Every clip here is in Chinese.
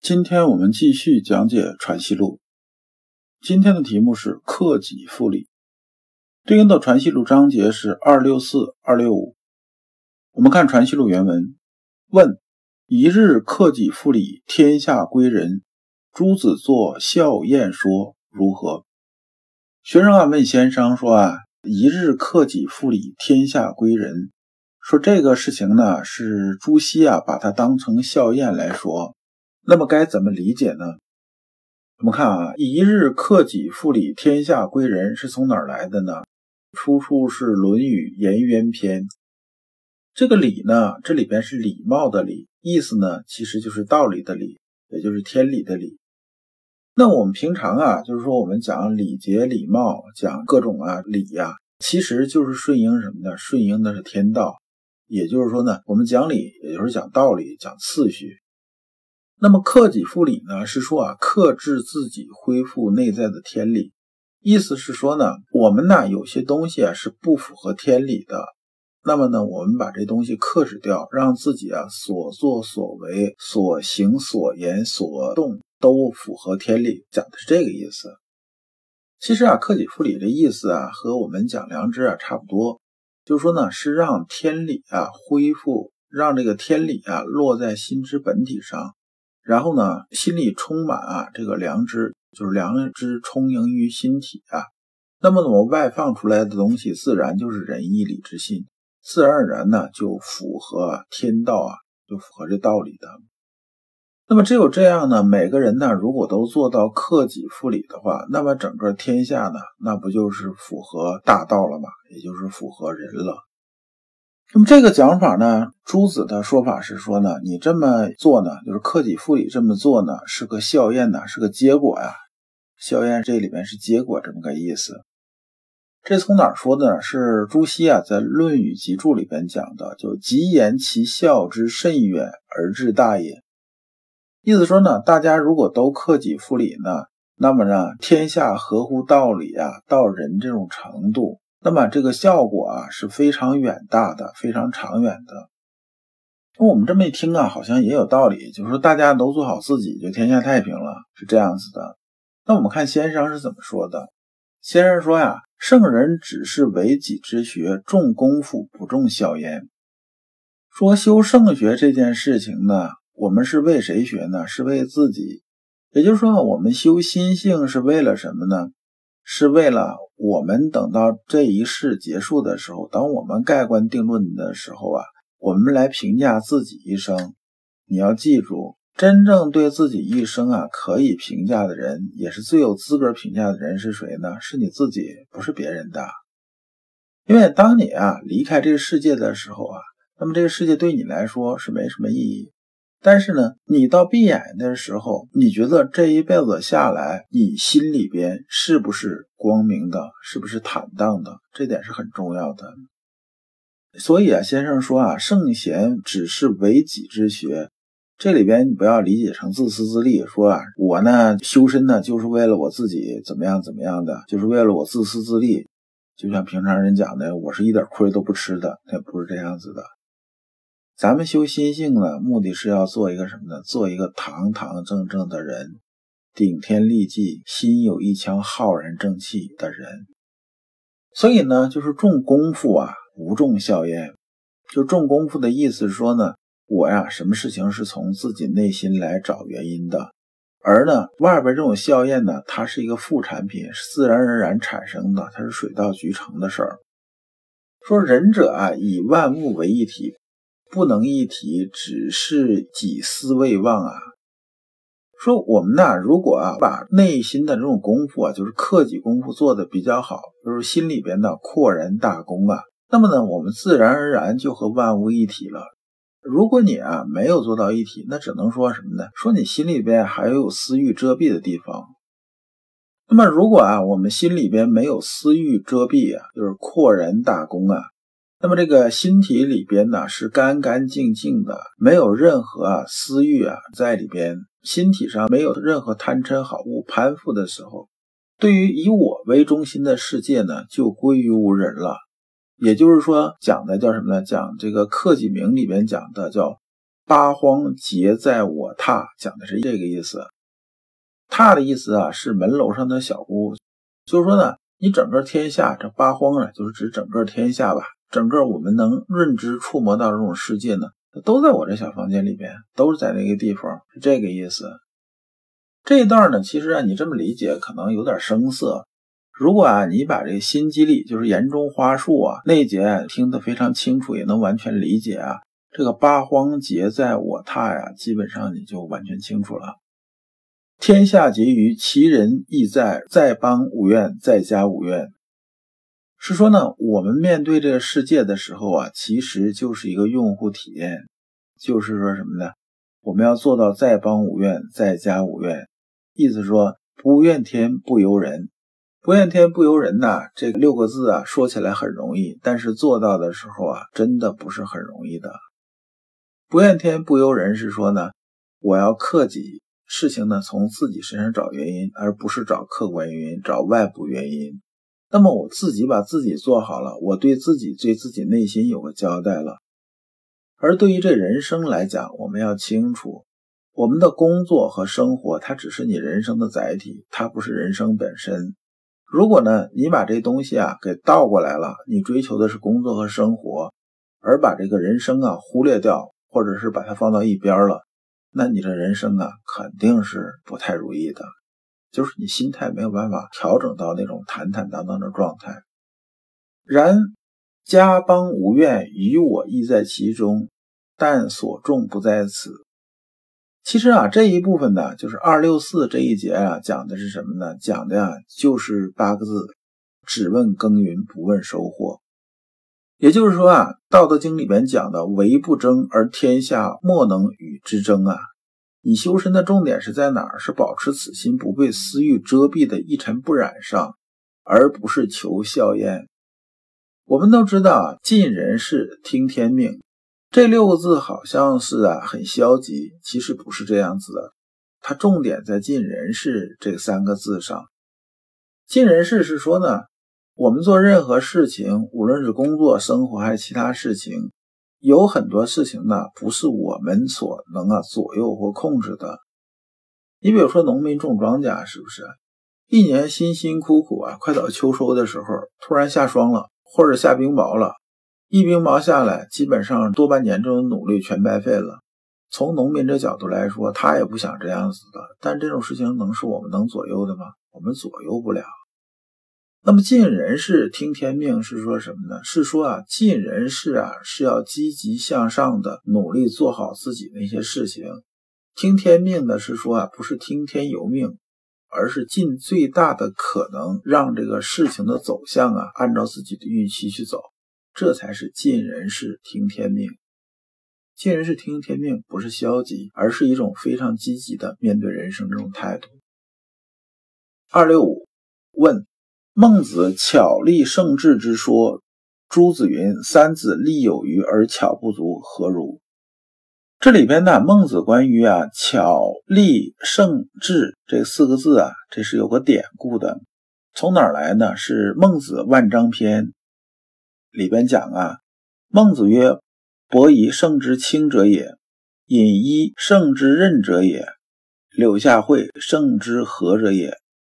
今天我们继续讲解《传习录》，今天的题目是克己复礼，对应的《传习录》章节是二六四、二六五。我们看《传习录》原文：问一日克己复礼，天下归仁。朱子作笑宴说如何？学生啊问先生说啊，一日克己复礼，天下归仁。说这个事情呢，是朱熹啊把它当成笑宴来说。那么该怎么理解呢？我们看啊，“一日克己复礼，天下归仁”是从哪儿来的呢？出处是《论语颜渊篇》。这个“礼”呢，这里边是礼貌的“礼”，意思呢，其实就是道理的“理”，也就是天理的“理”。那我们平常啊，就是说我们讲礼节、礼貌，讲各种啊礼呀，其实就是顺应什么呢？顺应的是天道。也就是说呢，我们讲理，也就是讲道理，讲次序。那么克己复礼呢？是说啊，克制自己，恢复内在的天理。意思是说呢，我们呢有些东西啊是不符合天理的。那么呢，我们把这东西克制掉，让自己啊所作所为、所行所言所动都符合天理，讲的是这个意思。其实啊，克己复礼的意思啊，和我们讲良知啊差不多，就是说呢，是让天理啊恢复，让这个天理啊落在心之本体上。然后呢，心里充满啊这个良知，就是良知充盈于心体啊。那么我外放出来的东西，自然就是仁义礼智信，自然而然呢就符合天道啊，就符合这道理的。那么只有这样呢，每个人呢如果都做到克己复礼的话，那么整个天下呢，那不就是符合大道了吗？也就是符合人了。那么这个讲法呢，朱子的说法是说呢，你这么做呢，就是克己复礼这么做呢，是个效验呢，是个结果呀。效验这里面是结果这么个意思。这从哪说的呢？是朱熹啊在《论语集注》里边讲的，就极言其效之甚远而至大也。意思说呢，大家如果都克己复礼呢，那么呢，天下合乎道理啊，到人这种程度。那么这个效果啊是非常远大的，非常长远的。那我们这么一听啊，好像也有道理，就是说大家都做好自己，就天下太平了，是这样子的。那我们看先生是怎么说的？先生说呀，圣人只是为己之学，重功夫不重效焉。说修圣学这件事情呢，我们是为谁学呢？是为自己。也就是说，我们修心性是为了什么呢？是为了我们等到这一世结束的时候，等我们盖棺定论的时候啊，我们来评价自己一生。你要记住，真正对自己一生啊可以评价的人，也是最有资格评价的人是谁呢？是你自己，不是别人的。因为当你啊离开这个世界的时候啊，那么这个世界对你来说是没什么意义。但是呢，你到闭眼的时候，你觉得这一辈子下来，你心里边是不是光明的，是不是坦荡的？这点是很重要的。所以啊，先生说啊，圣贤只是为己之学，这里边你不要理解成自私自利，说啊，我呢修身呢就是为了我自己怎么样怎么样的，就是为了我自私自利，就像平常人讲的，我是一点亏都不吃的，那不是这样子的。咱们修心性呢，目的是要做一个什么呢？做一个堂堂正正的人，顶天立地、心有一腔浩然正气的人。所以呢，就是重功夫啊，不重效验。就重功夫的意思是说呢，我呀，什么事情是从自己内心来找原因的，而呢，外边这种效验呢，它是一个副产品，是自然而然产生的，它是水到渠成的事儿。说仁者啊，以万物为一体。不能一体，只是己思未忘啊。说我们呢，如果啊把内心的这种功夫啊，就是克己功夫做的比较好，就是心里边的扩然大功啊，那么呢，我们自然而然就和万物一体了。如果你啊没有做到一体，那只能说什么呢？说你心里边还有私欲遮蔽的地方。那么如果啊我们心里边没有私欲遮蔽啊，就是阔然大功啊，那么这个心体里边呢是干干净净的，没有任何啊私欲啊在里边，心体上没有任何贪嗔好恶攀附的时候，对于以我为中心的世界呢，就归于无人了。也就是说，讲的叫什么呢？讲这个克己铭里边讲的叫“八荒皆在我榻”，讲的是这个意思。榻的意思啊，是门楼上的小屋。就是说呢，你整个天下这八荒啊，就是指整个天下吧，整个我们能认知触摸到这种世界呢，都在我这小房间里边，都是在那个地方，是这个意思。这一段呢，其实啊，你这么理解可能有点生涩。如果啊，你把这个心机力，就是言中花树啊那一节听得非常清楚，也能完全理解啊，这个八荒劫在我榻呀，基本上你就完全清楚了。天下结于其人亦在，在邦无怨，在家无怨。是说呢，我们面对这个世界的时候啊，其实就是一个用户体验，就是说什么呢？我们要做到在邦无怨，在家无怨，意思说不怨天不尤人。不怨天不尤人呐，这六个字啊，说起来很容易，但是做到的时候啊，真的不是很容易的。不怨天不尤人是说呢，我要克己，事情呢从自己身上找原因，而不是找客观原因、找外部原因。那么我自己把自己做好了，我对自己对自己内心有个交代了。而对于这人生来讲，我们要清楚，我们的工作和生活，它只是你人生的载体，它不是人生本身。如果呢，你把这东西啊给倒过来了，你追求的是工作和生活，而把这个人生啊忽略掉，或者是把它放到一边了，那你这人生啊肯定是不太如意的，就是你心态没有办法调整到那种坦坦荡荡的状态。然家邦无怨，于我亦在其中，但所重不在此。其实啊，这一部分呢，就是二六四这一节啊，讲的是什么呢？讲的呀，就是八个字：只问耕耘，不问收获。也就是说啊，《道德经》里边讲的“唯不争，而天下莫能与之争”啊，你修身的重点是在哪儿？是保持此心不被私欲遮蔽的一尘不染上，而不是求效验。我们都知道，尽人事，听天命。这六个字好像是啊很消极，其实不是这样子的。它重点在尽人事这三个字上。尽人事是说呢，我们做任何事情，无论是工作、生活还是其他事情，有很多事情呢不是我们所能啊左右或控制的。你比如说农民种庄稼，是不是一年辛辛苦苦啊，快到秋收的时候，突然下霜了，或者下冰雹了。一冰雹下来，基本上多半年这种努力全白费了。从农民这角度来说，他也不想这样子的。但这种事情能是我们能左右的吗？我们左右不了。那么尽人事听天命是说什么呢？是说啊，尽人事啊是要积极向上的努力做好自己那些事情。听天命的是说啊，不是听天由命，而是尽最大的可能让这个事情的走向啊按照自己的预期去走。这才是尽人事听天命，尽人事听天命不是消极，而是一种非常积极的面对人生这种态度。二六五问孟子巧立圣智之说，朱子云：“三子立有余而巧不足，何如？”这里边呢，孟子关于啊巧立圣智这四个字啊，这是有个典故的，从哪儿来呢？是孟子万章篇。里边讲啊，孟子曰：“伯夷圣之清者也，尹一圣之任者也，柳下惠圣之和者也，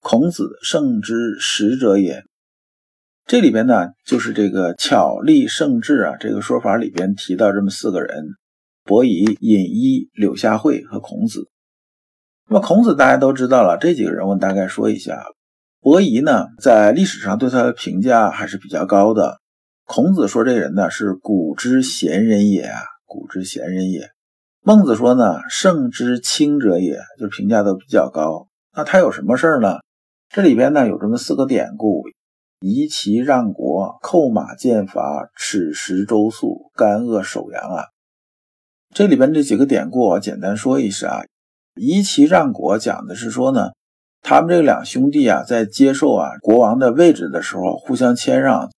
孔子圣之实者也。”这里边呢，就是这个巧立圣智啊，这个说法里边提到这么四个人：伯夷、尹一、柳下惠和孔子。那么孔子大家都知道了，这几个人我大概说一下。伯夷呢，在历史上对他的评价还是比较高的。孔子说：“这人呢是古之贤人也啊，古之贤人也。”孟子说：“呢圣之清者也，就评价都比较高。那他有什么事儿呢？这里边呢有这么四个典故：夷其让国，扣马建伐，耻食周粟，干恶守阳啊。这里边这几个典故，我简单说一下啊。夷齐让国讲的是说呢，他们这两兄弟啊，在接受啊国王的位置的时候，互相谦让，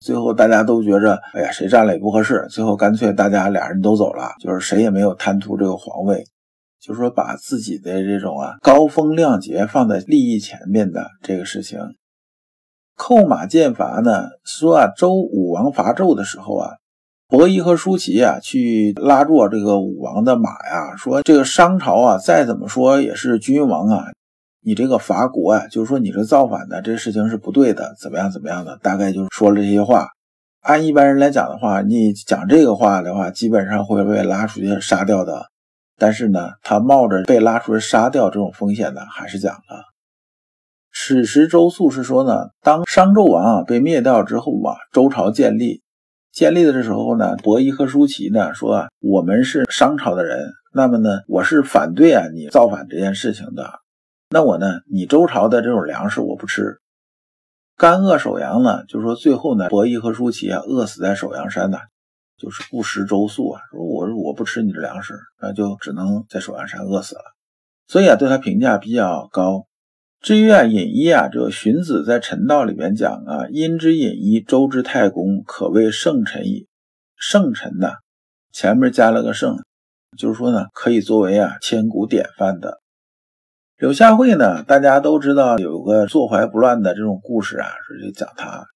最后大家都觉着，哎呀，谁占了也不合适，最后干脆大家俩人都走了，就是谁也没有贪图这个皇位，就是说把自己的这种啊高风亮节放在利益前面的这个事情。扣马剑伐呢，说啊，周武王伐纣的时候啊。伯夷和叔齐啊，去拉住这个武王的马呀，说这个商朝啊，再怎么说也是君王啊，你这个伐国啊，就是说你这造反的这事情是不对的，怎么样怎么样的，大概就是说了这些话。按一般人来讲的话，你讲这个话的话，基本上会被拉出去杀掉的。但是呢，他冒着被拉出来杀掉这种风险呢，还是讲了。此时周肃是说呢，当商纣王啊被灭掉之后啊，周朝建立。建立的这时候呢，伯夷和叔齐呢说：“我们是商朝的人，那么呢，我是反对啊你造反这件事情的。那我呢，你周朝的这种粮食我不吃。干饿守阳呢，就是说最后呢，伯夷和叔齐啊饿死在首阳山呢，就是不食周粟啊，说我我不吃你的粮食，那就只能在首阳山饿死了。所以啊，对他评价比较高。”至于啊，尹一啊，这个荀子在《陈道》里边讲啊，殷之尹一，周之太公，可谓圣臣矣。圣臣呢，前面加了个圣，就是说呢，可以作为啊千古典范的。柳下惠呢，大家都知道有个坐怀不乱的这种故事啊，说就讲他，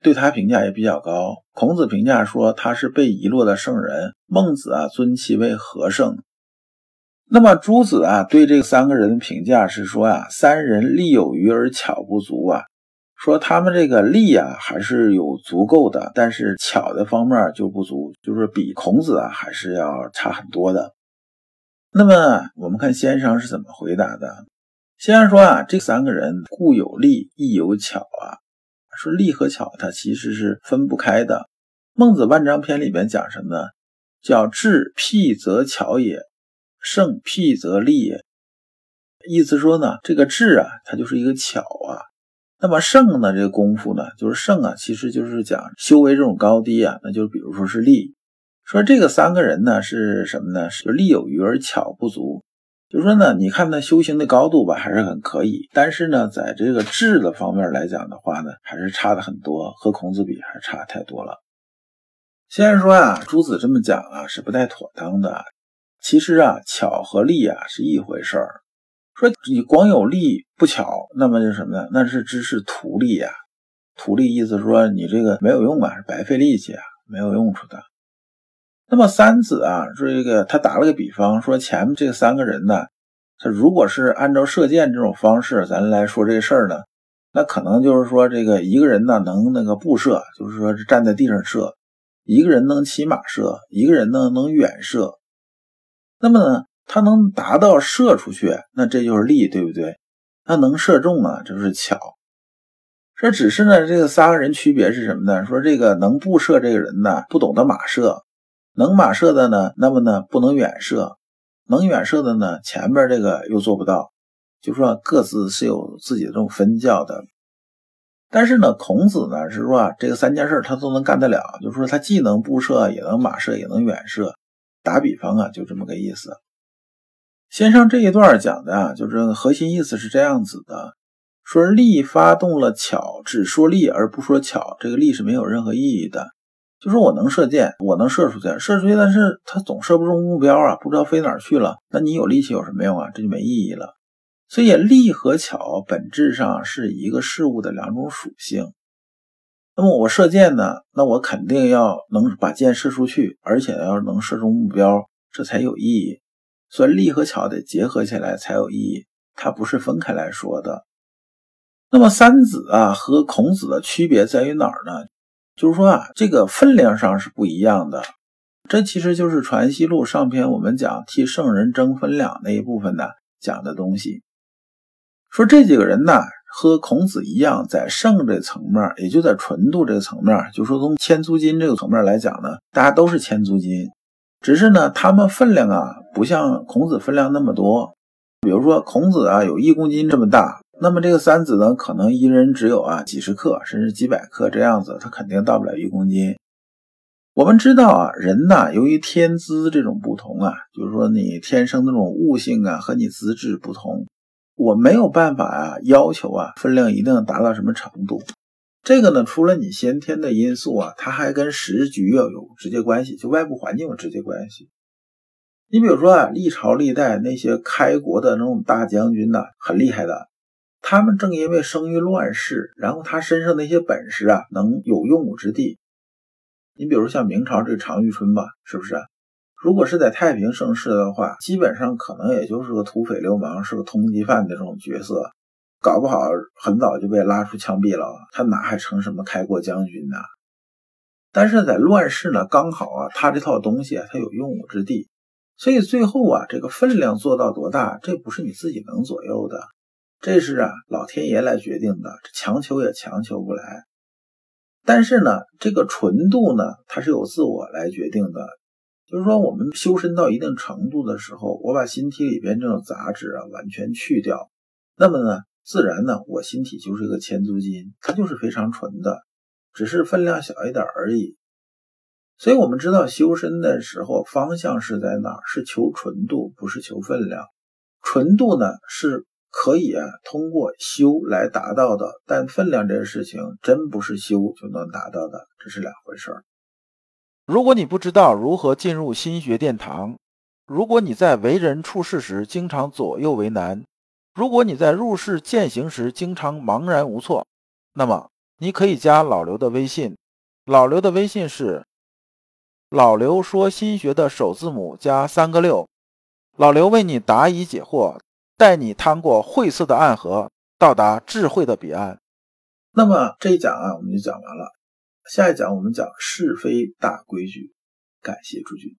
对他评价也比较高。孔子评价说他是被遗落的圣人，孟子啊尊其为和圣。那么朱子啊，对这三个人的评价是说啊，三人力有余而巧不足啊，说他们这个力啊还是有足够的，但是巧的方面就不足，就是比孔子啊还是要差很多的。那么我们看先生是怎么回答的？先生说啊，这三个人固有力，亦有巧啊，说力和巧它其实是分不开的。孟子万章篇里边讲什么呢？叫智辟则巧也。胜辟则利也，意思说呢，这个智啊，它就是一个巧啊。那么胜呢，这个功夫呢，就是胜啊，其实就是讲修为这种高低啊。那就比如说是利，说这个三个人呢是什么呢？是利有余而巧不足。就说呢，你看他修行的高度吧，还是很可以，但是呢，在这个智的方面来讲的话呢，还是差的很多，和孔子比还是差太多了。先生说啊，朱子这么讲啊，是不太妥当的。其实啊，巧和利啊是一回事儿。说你光有利不巧，那么就什么呢？那是知识图利呀。图利意思说你这个没有用啊，是白费力气啊，没有用处的。那么三子啊，这个他打了个比方，说前面这三个人呢，他如果是按照射箭这种方式，咱来说这事儿呢，那可能就是说这个一个人呢能那个步射，就是说是站在地上射；一个人能骑马射，一个人呢能远射。那么呢，他能达到射出去，那这就是力，对不对？他能射中啊，这是巧。说只是呢，这个三个人区别是什么呢？说这个能步射这个人呢，不懂得马射；能马射的呢，那么呢不能远射；能远射的呢，前边这个又做不到。就说各自是有自己的这种分教的。但是呢，孔子呢是说这个三件事他都能干得了，就是说他既能步射，也能马射，也能远射。打比方啊，就这么个意思。先生这一段讲的啊，就是核心意思是这样子的：说力发动了巧，只说力而不说巧，这个力是没有任何意义的。就说我能射箭，我能射出去，射出去，但是他总射不中目标啊，不知道飞哪去了。那你有力气有什么用啊？这就没意义了。所以力和巧本质上是一个事物的两种属性。那么我射箭呢？那我肯定要能把箭射出去，而且要能射中目标，这才有意义。所以力和巧得结合起来才有意义，它不是分开来说的。那么三子啊和孔子的区别在于哪儿呢？就是说啊，这个分量上是不一样的。这其实就是《传习录》上篇我们讲替圣人争分量那一部分呢讲的东西。说这几个人呢。和孔子一样，在圣这层面，也就在纯度这个层面，就说从千足金这个层面来讲呢，大家都是千足金，只是呢，他们分量啊，不像孔子分量那么多。比如说孔子啊，有一公斤这么大，那么这个三子呢，可能一人只有啊几十克，甚至几百克这样子，他肯定到不了一公斤。我们知道啊，人呐，由于天资这种不同啊，就是说你天生那种悟性啊和你资质不同，我没有办法啊要求啊分量一定达到什么程度。这个呢，除了你先天的因素啊，它还跟时局要有直接关系，就外部环境有直接关系。你比如说啊，历朝历代那些开国的那种大将军呐，很厉害的，他们正因为生于乱世，然后他身上那些本事啊，能有用武之地。你比如像明朝这个常遇春吧，是不是？如果是在太平盛世的话，基本上可能也就是个土匪流氓，是个通缉犯的这种角色。搞不好很早就被拉出枪毙了，他哪还成什么开国将军呢？但是在乱世呢，刚好啊，他这套东西啊，他有用武之地，所以最后啊，这个分量做到多大，这不是你自己能左右的，这是啊，老天爷来决定的，强求也强求不来。但是呢，这个纯度呢，它是由自我来决定的，就是说我们修身到一定程度的时候，我把心体里边这种杂质啊完全去掉，那么呢？自然呢，我心体就是一个千足金，它就是非常纯的，只是分量小一点而已。所以，我们知道修身的时候方向是在哪？是求纯度，不是求分量。纯度呢是可以啊通过修来达到的，但分量这个事情真不是修就能达到的，这是两回事儿。如果你不知道如何进入心学殿堂，如果你在为人处事时经常左右为难。如果你在入世践行时经常茫然无措，那么你可以加老刘的微信。老刘的微信是“老刘说心学”的首字母加三个六。老刘为你答疑解惑，带你趟过晦涩的暗河，到达智慧的彼岸。那么这一讲啊，我们就讲完了。下一讲我们讲是非大规矩。感谢诸君。